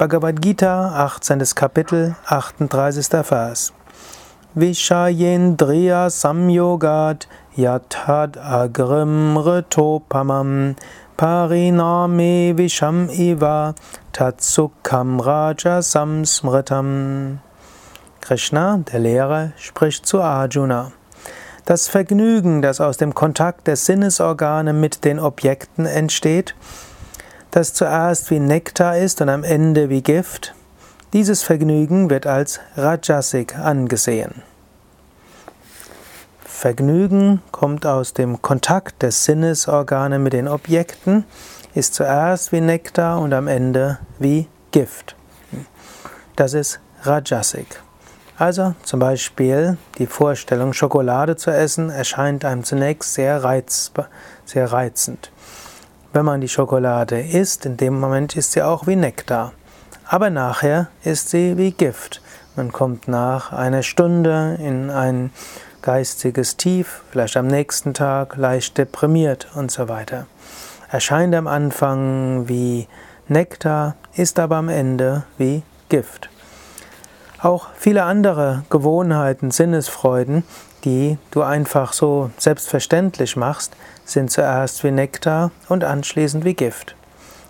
Bhagavad Gita, 18. Kapitel, 38. Vers. Vishayendriya samyogat yatad agrim retopamam pariname visham iva tatsukam raja samsmritam. Krishna, der Lehrer, spricht zu Arjuna. Das Vergnügen, das aus dem Kontakt der Sinnesorgane mit den Objekten entsteht, das zuerst wie Nektar ist und am Ende wie Gift, dieses Vergnügen wird als Rajasik angesehen. Vergnügen kommt aus dem Kontakt der Sinnesorgane mit den Objekten, ist zuerst wie Nektar und am Ende wie Gift. Das ist Rajasik. Also zum Beispiel die Vorstellung, Schokolade zu essen, erscheint einem zunächst sehr, reiz, sehr reizend. Wenn man die Schokolade isst, in dem Moment ist sie auch wie Nektar. Aber nachher ist sie wie Gift. Man kommt nach einer Stunde in ein geistiges Tief, vielleicht am nächsten Tag leicht deprimiert und so weiter. Erscheint am Anfang wie Nektar, ist aber am Ende wie Gift. Auch viele andere Gewohnheiten, Sinnesfreuden, die du einfach so selbstverständlich machst, sind zuerst wie Nektar und anschließend wie Gift.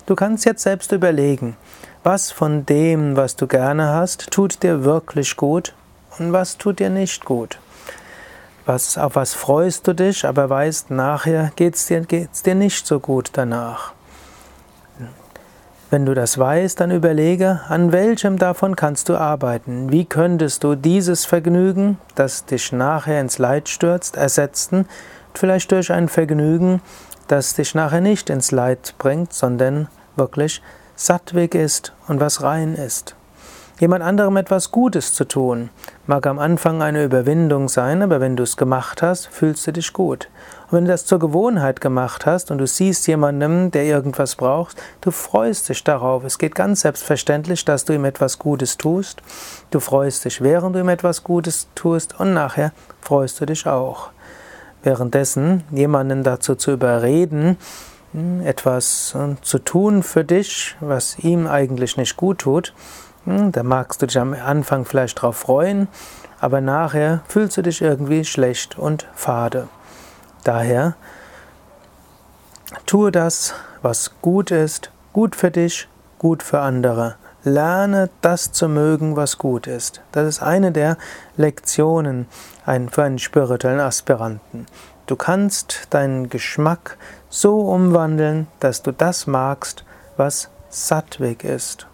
Du kannst jetzt selbst überlegen, was von dem, was du gerne hast, tut dir wirklich gut und was tut dir nicht gut. Was, auf was freust du dich, aber weißt, nachher geht es dir, geht's dir nicht so gut danach. Wenn du das weißt, dann überlege, an welchem davon kannst du arbeiten? Wie könntest du dieses Vergnügen, das dich nachher ins Leid stürzt, ersetzen? Vielleicht durch ein Vergnügen, das dich nachher nicht ins Leid bringt, sondern wirklich sattweg ist und was rein ist jemand anderem etwas Gutes zu tun. Mag am Anfang eine Überwindung sein, aber wenn du es gemacht hast, fühlst du dich gut. Und wenn du das zur Gewohnheit gemacht hast und du siehst jemandem, der irgendwas braucht, du freust dich darauf. Es geht ganz selbstverständlich, dass du ihm etwas Gutes tust. Du freust dich, während du ihm etwas Gutes tust und nachher freust du dich auch. Währenddessen jemanden dazu zu überreden, hm, etwas äh, zu tun für dich, was ihm eigentlich nicht gut tut, da magst du dich am Anfang vielleicht drauf freuen, aber nachher fühlst du dich irgendwie schlecht und fade. Daher tue das, was gut ist, gut für dich, gut für andere. Lerne das zu mögen, was gut ist. Das ist eine der Lektionen für einen spirituellen Aspiranten. Du kannst deinen Geschmack so umwandeln, dass du das magst, was sattweg ist.